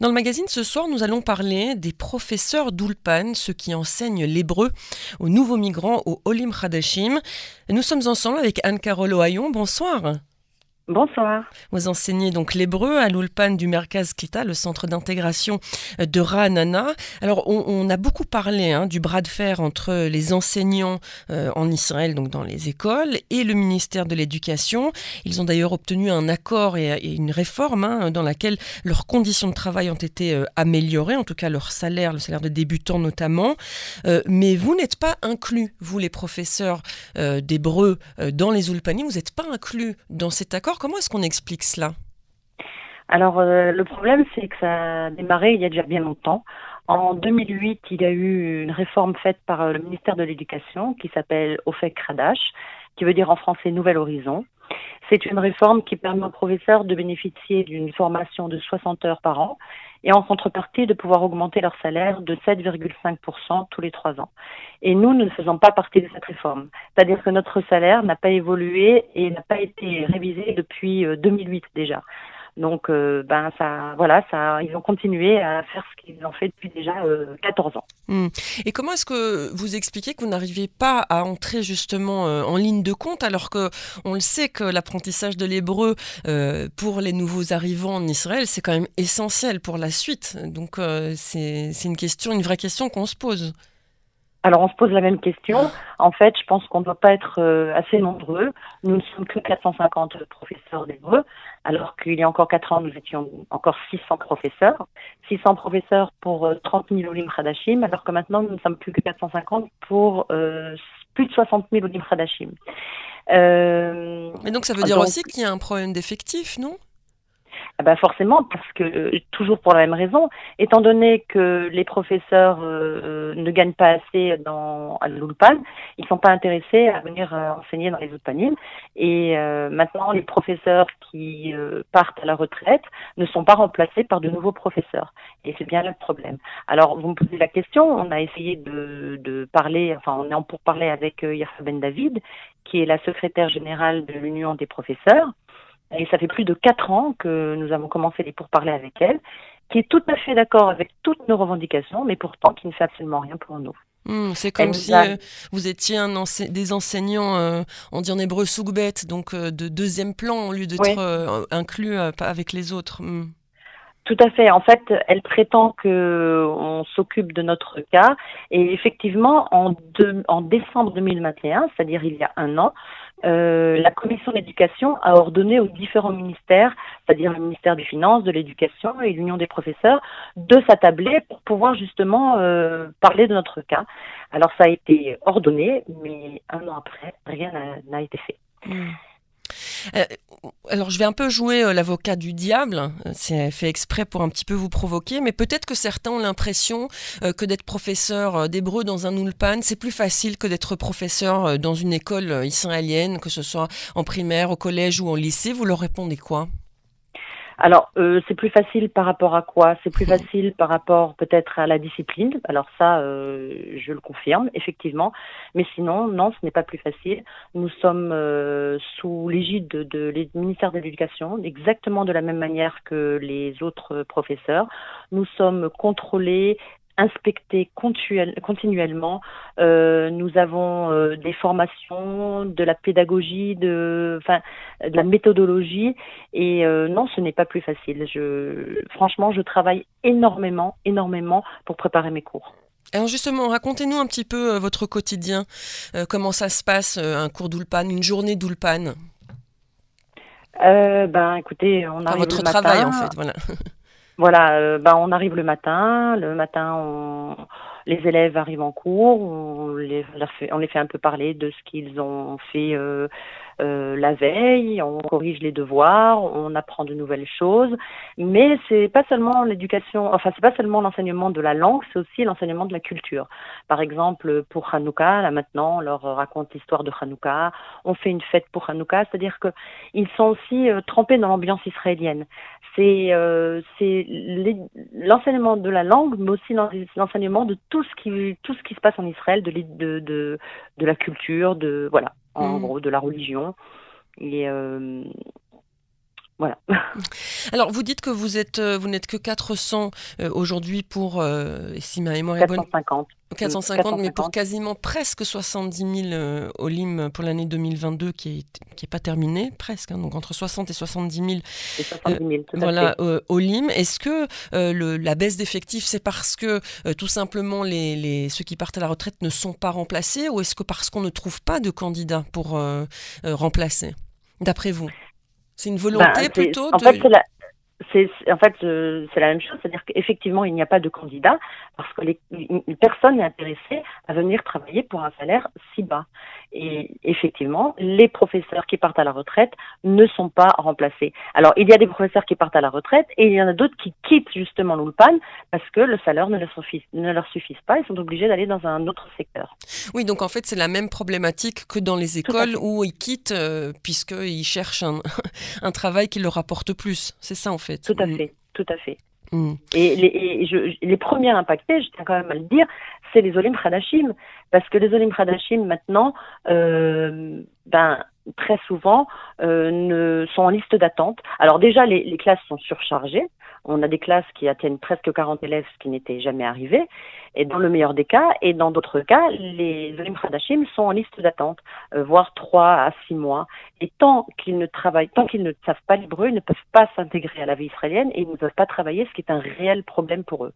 Dans le magazine ce soir, nous allons parler des professeurs d'Ulpan, ceux qui enseignent l'hébreu aux nouveaux migrants au Olim Hadashim. Nous sommes ensemble avec Anne-Carole Ohayon. Bonsoir. Bonsoir. Vous enseignez donc l'hébreu à l'Ulpan du Merkaz Kita, le centre d'intégration de Ranana. Alors, on, a beaucoup parlé hein, du bras de fer entre les enseignants euh, en Israël, donc dans les écoles, et le ministère de l'Éducation. Ils ont d'ailleurs obtenu un accord et, une réforme hein, dans laquelle leurs conditions de travail ont été euh, améliorées, en tout cas leur salaire, le salaire de débutants notamment. Euh, mais vous n'êtes pas inclus, vous les professeurs d'hébreu dans les Ulpanim, vous n'êtes pas inclus dans cet accord comment est-ce qu'on explique cela? Alors, euh, le problème, c'est que ça a démarré il y a déjà bien longtemps. En 2008, il y a eu une réforme faite par euh, le ministère de l'Éducation qui s'appelle OFEC Radash, qui veut dire en français Nouvel Horizon. C'est une réforme qui permet aux professeurs de bénéficier d'une formation de 60 heures par an et en contrepartie de pouvoir augmenter leur salaire de 7,5% tous les trois ans. Et nous, ne faisons pas partie de cette réforme. C'est-à-dire que notre salaire n'a pas évolué et n'a pas été révisé depuis 2008 euh, déjà. Donc, euh, ben ça, voilà, ça, ils ont continué à faire ce qu'ils ont fait depuis déjà 14 euh, ans. Hmm. Et comment est-ce que vous expliquez que vous n'arrivez pas à entrer justement euh, en ligne de compte alors que on le sait que l'apprentissage de l'hébreu pour les nouveaux arrivants en Israël, c'est quand même essentiel pour la suite. Donc, c'est une question, une vraie question qu'on se pose. Alors on se pose la même question. En fait, je pense qu'on ne doit pas être euh, assez nombreux. Nous ne sommes que 450 professeurs d'hébreu, alors qu'il y a encore 4 ans, nous étions encore 600 professeurs. 600 professeurs pour 30 000 Olim Hadashim, alors que maintenant, nous ne sommes plus que 450 pour euh, plus de 60 000 Olim Hadashim. Euh, Mais donc ça veut dire aussi qu'il y a un problème d'effectif, non? Ah bah forcément, parce que euh, toujours pour la même raison, étant donné que les professeurs euh, euh, ne gagnent pas assez dans à l'Ulpan, ils ne sont pas intéressés à venir enseigner dans les Ulpanines. Et maintenant, les professeurs qui partent à la retraite ne sont pas remplacés par de nouveaux professeurs. Et c'est bien le problème. Alors, vous me posez la question, on a essayé de, parler, enfin, on est en pour parler avec Yerfa Ben David, qui est la secrétaire générale de l'Union des professeurs. Et ça fait plus de quatre ans que nous avons commencé les pourparlers avec elle, qui est tout à fait d'accord avec toutes nos revendications, mais pourtant qui ne fait absolument rien pour nous. Hmm, c'est comme si euh, vous étiez un des enseignants, euh, on dit en hébreu soukbet, donc euh, de deuxième plan au lieu d'être inclus avec les autres. Hmm. Tout à fait. En fait, elle prétend que on s'occupe de notre cas. Et effectivement, en, en décembre 2021, c'est-à-dire il y a un an, euh, la commission d'éducation a ordonné aux différents ministères, c'est-à-dire le ministère des Finances, de l'Éducation et l'Union des professeurs, de s'attabler pour pouvoir justement euh, parler de notre cas. Alors ça a été ordonné, mais un an après, rien n'a été fait. Mmh. Euh, alors, je vais un peu jouer euh, l'avocat du diable. C'est fait exprès pour un petit peu vous provoquer, mais peut-être que certains ont l'impression euh, que d'être professeur d'hébreu dans un ulpan, c'est plus facile que d'être professeur dans une école israélienne, que ce soit en primaire, au collège ou en lycée. Vous leur répondez quoi? Alors, euh, c'est plus facile par rapport à quoi? C'est plus facile par rapport peut-être à la discipline. Alors ça, euh, je le confirme, effectivement. Mais sinon, non, ce n'est pas plus facile. Nous sommes euh, sous l'égide de, de, ministère de l'Éducation, exactement de la même manière que les autres professeurs. Nous sommes contrôlés inspecter continuellement. Euh, nous avons euh, des formations, de la pédagogie, de, enfin, de la méthodologie. Et euh, non, ce n'est pas plus facile. Je, franchement, je travaille énormément, énormément pour préparer mes cours. Alors justement, racontez-nous un petit peu votre quotidien. comment ça se passe, un cours d'Ulpan, une journée d'Ulpan Ben, écoutez, on a votre travail en fait, voilà. Voilà, euh, bah, on arrive le matin. Le matin, on, les élèves arrivent en cours. On les, on les fait un peu parler de ce qu'ils ont fait euh, euh, la veille, on corrige les devoirs, on apprend de nouvelles choses, mais c'est pas seulement l'éducation, enfin c'est pas seulement l'enseignement de la langue, c'est aussi l'enseignement de la culture. Par exemple, pour Hanouka, là maintenant, on leur raconte l'histoire de Hanouka, on fait une fête pour Hanouka, c'est-à-dire que ils sont aussi euh, trempés dans l'ambiance israélienne. C'est euh, l'enseignement de la langue, mais aussi l'enseignement de tout ce qui tout ce qui se passe en Israël, de, de la culture, de voilà en mm. gros, de la religion. Et euh, voilà. Alors, vous dites que vous êtes, euh, vous n'êtes que 400 euh, aujourd'hui pour, euh, si ma mémoire est 450. 450, mais pour quasiment presque 70 000 euh, Olim pour l'année 2022 qui est, qui est pas terminée, presque, hein, donc entre 60 et 70 000. Et 70 000 tout voilà, Olim. Est-ce que le, la baisse d'effectifs, c'est parce que tout simplement les, les, ceux qui partent à la retraite ne sont pas remplacés ou est-ce que parce qu'on ne trouve pas de candidats pour remplacer, d'après vous? C'est une volonté ben, plutôt en Fait, c'est en fait c'est la même chose, c'est-à-dire qu'effectivement il n'y a pas de candidat parce que les, personne n'est intéressée à venir travailler pour un salaire si bas. Et effectivement, les professeurs qui partent à la retraite ne sont pas remplacés. Alors il y a des professeurs qui partent à la retraite et il y en a d'autres qui quittent justement l'Ulpan parce que le salaire ne leur suffit, ne leur suffise pas, ils sont obligés d'aller dans un autre secteur. Oui, donc en fait c'est la même problématique que dans les écoles où ils quittent euh, puisqu'ils cherchent un, un travail qui leur apporte plus. C'est ça en fait. Tout à mm. fait, tout à fait. Mm. Et, les, je, les premiers impactés, je tiens quand même à le dire, c'est les Olim Hadashim, parce que les Olim Hadashim maintenant, euh, ben très souvent euh, ne sont en liste d'attente. Alors déjà, les, les, classes sont surchargées. On a des classes qui atteignent presque 40 élèves, ce qui n'était jamais arrivé et dans le meilleur des cas, et dans d'autres cas, les Olim Hadashim sont en liste d'attente, euh, voire trois à six mois. Et tant qu'ils ne travaillent, tant qu'ils ne savent pas l'hébreu, ils ne peuvent pas s'intégrer à la vie israélienne et ils ne peuvent pas travailler, ce qui est un réel problème pour eux.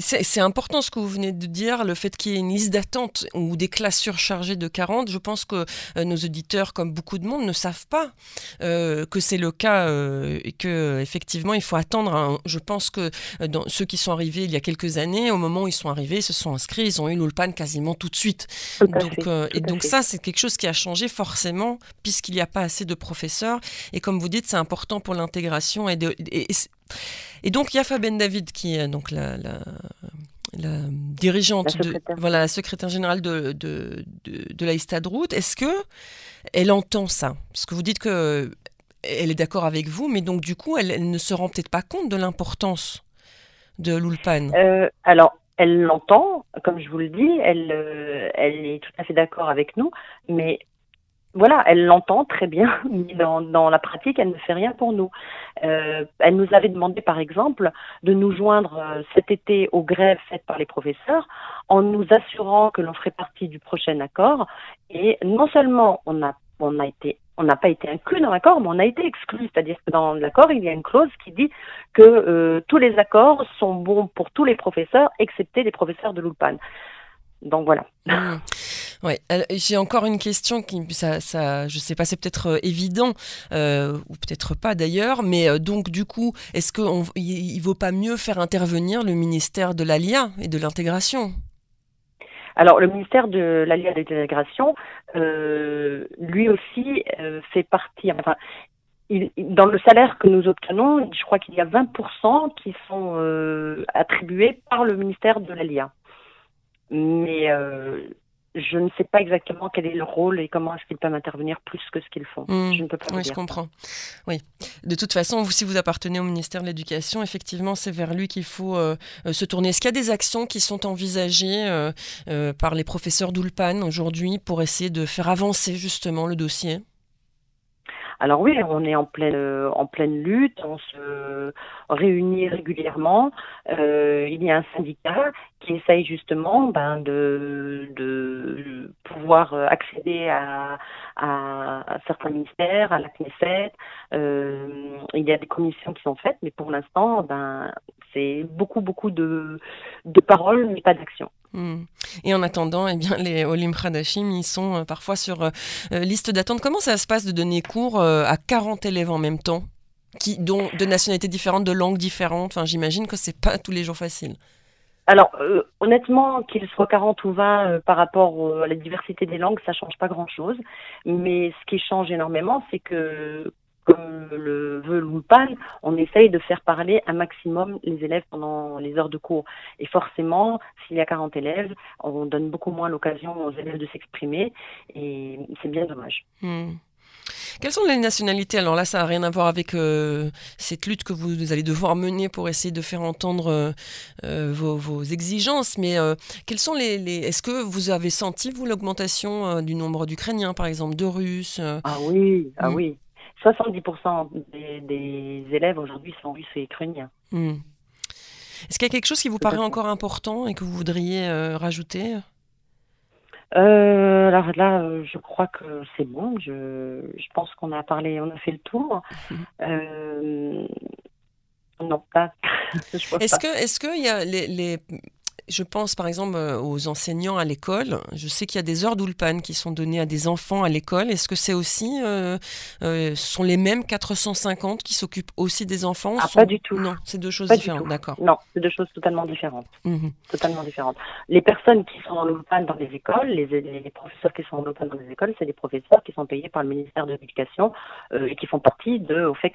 C'est important ce que vous venez de dire, le fait qu'il y ait une liste d'attente ou des classes surchargées de 40. Je pense que euh, nos auditeurs, comme beaucoup de monde, ne savent pas euh, que c'est le cas et que effectivement il faut attendre. Je pense que dans ceux qui sont arrivés il y a quelques années, au moment où ils sont arrivés arrivés, se sont inscrits, ils ont eu l'Ulpan quasiment tout de suite. donc, euh, et donc ça, c'est quelque chose qui a changé forcément, puisqu'il n'y a pas assez de professeurs. Et comme vous dites, c'est important pour l'intégration. Et, de, et, donc, Yafa Ben David, qui est donc la, la dirigeante, de, voilà, la secrétaire générale de, de, de, la Istadrout, est-ce que elle entend ça? Parce que vous dites que elle est d'accord avec vous, mais donc du coup, elle, ne se rend peut-être pas compte de l'importance de l'Ulpan. Euh, alors, elle l'entend, comme je vous le dis, elle, euh, elle est tout à fait d'accord avec nous, mais voilà, elle l'entend très bien, mais dans, la pratique, elle ne fait rien pour nous. Euh, elle nous avait demandé, par exemple, de nous joindre cet été aux grèves faites par les professeurs, en nous assurant que l'on ferait partie du prochain accord. Et non seulement on a été on n'a pas été inclus dans l'accord, mais on a été exclu. C'est-à-dire que dans l'accord, il y a une clause qui dit que euh, tous les accords sont bons pour tous les professeurs, excepté les professeurs de l'ULPAN. Donc voilà. Mmh. Ouais, j'ai encore une question qui, ça, ça je sais pas, c'est peut-être euh, évident euh, ou peut-être pas d'ailleurs, mais donc du coup, est-ce qu'il ne vaut pas mieux faire intervenir le ministère de l'ALIA et de l'intégration? Alors, le ministère de l'Alliance de l'intégration, lui aussi euh, fait partie. Enfin, dans le salaire que nous obtenons, je crois qu'il y a 20% qui sont euh, attribués par le ministère de l'ALIA. Mais je ne sais pas exactement quel est le rôle et comment est-ce qu'ils peuvent intervenir plus que ce qu'ils font. Hmm. Je ne peux pas oui, je comprends. Oui. De toute façon, vous, si vous appartenez au ministère de l'Éducation, effectivement, c'est vers lui qu'il faut euh, euh, se tourner. Est-ce qu'il y a des actions qui sont envisagées euh, par les professeurs d'Ulpan aujourd'hui pour essayer de faire avancer justement le dossier? Alors oui, on est en pleine en pleine lutte, on se réunit régulièrement. Euh, il y a un syndicat qui essaye justement ben, de, de pouvoir accéder à, à, certains ministères, à la Knesset. Euh, il y a des commissions qui sont faites, mais pour l'instant, ben, c'est beaucoup beaucoup de, de paroles, mais pas d'action. Hmm. Et en attendant, eh bien, les Olim Khadashim, ils sont euh, parfois sur euh, euh, liste d'attente. Comment ça se passe de donner cours à 40 élèves en même temps, dont de nationalités différentes, de langues différentes? Enfin, j'imagine que c'est pas tous les jours facile. Alors, honnêtement, qu'il soit 40 ou 20 par rapport à la diversité des langues, ça change pas grand-chose. Mais ce qui change énormément, c'est que comme le veut l'ULPAN, on essaye de faire parler un maximum les élèves pendant les heures de cours. Et forcément, s'il y a 40 élèves, on donne beaucoup moins l'occasion aux élèves de s'exprimer et c'est bien dommage. Hmm. Quelles sont les nationalités? Alors là, ça n'a rien à voir avec euh, cette lutte que vous, allez devoir mener pour essayer de faire entendre euh, euh, vos, exigences, mais quels sont les, Est-ce que vous avez senti, vous, l'augmentation du nombre d'Ukrainiens, par exemple, de Russes Ah oui, ah hmm. oui 70% des, élèves aujourd'hui sont russes et ukrainiens. Hmm. Est-ce qu'il y a quelque chose qui vous paraît encore important et que vous voudriez rajouter? Euh, alors là, euh, je crois que c'est bon. Je, je pense qu'on a parlé, on a fait le tour. Euh, non, pas. est-ce que, est-ce que il y a les, les, je pense par exemple euh, aux enseignants à l'école. Je sais qu'il y a des heures d'ulpan qui sont données à des enfants à l'école. Est-ce que c'est aussi, euh, euh, ce sont les mêmes 450 qui s'occupent aussi des enfants ah, Pas du tout. Non, c'est deux choses différentes, d'accord. Non, c'est deux choses totalement différentes. Mhm. Totalement différentes. Les personnes qui sont en ulpan dans les écoles, les, les, professeurs qui sont en ulpan dans les écoles, c'est des professeurs qui sont payés par le ministère de l'Éducation et qui font partie de au fait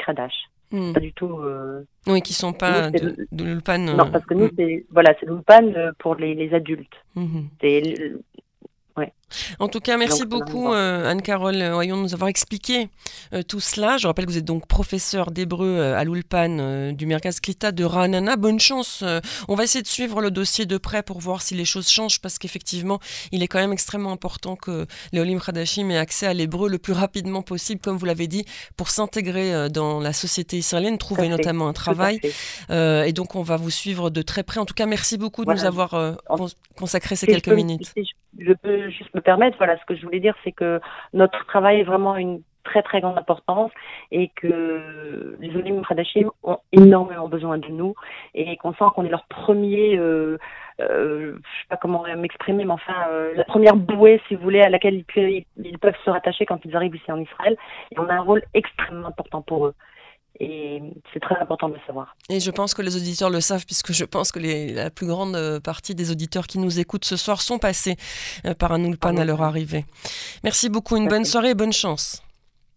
Hmm. Pas du tout. Euh, oui, qui sont pas de, de l'ulpan. Non, parce que nous, hmm. c'est voilà, c'est l'ulpan euh, pour les, les adultes. Hmm. C'est en tout cas, merci beaucoup euh, Anne-Carole Voyons de nous avoir expliqué euh, tout cela. Je rappelle que vous êtes donc professeur d'hébreu euh, à l'Ulpan du Merkaz Klita de Ranana. Bonne chance. on va essayer de suivre le dossier de près pour voir si les choses changent parce qu'effectivement, il est quand même extrêmement important que les Olim Khadashim aient accès à l'hébreu le plus rapidement possible, comme vous l'avez dit, pour s'intégrer dans la société israélienne, trouver notamment un travail. et donc, on va vous suivre de très près. En tout cas, merci beaucoup de nous avoir consacré ces quelques minutes. je peux juste me permettre, voilà, ce que je voulais dire, c'est que notre travail est vraiment une très très grande importance et que les Olim Khadashim ont énormément besoin de nous et qu'on sent qu'on est leur premier, euh, euh, je sais pas comment m'exprimer, mais enfin euh, la première bouée, si vous voulez, à laquelle ils, ils, peuvent se rattacher quand ils arrivent ici en Israël. Et on a un rôle extrêmement important pour eux. Et c'est très important de le savoir. Et je pense que les auditeurs le savent, puisque je pense que les, la plus grande euh, partie des auditeurs qui nous écoutent ce soir sont passés euh, par un Ulpan à leur arrivée. Merci beaucoup, une bonne soirée et bonne chance.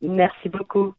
Merci beaucoup.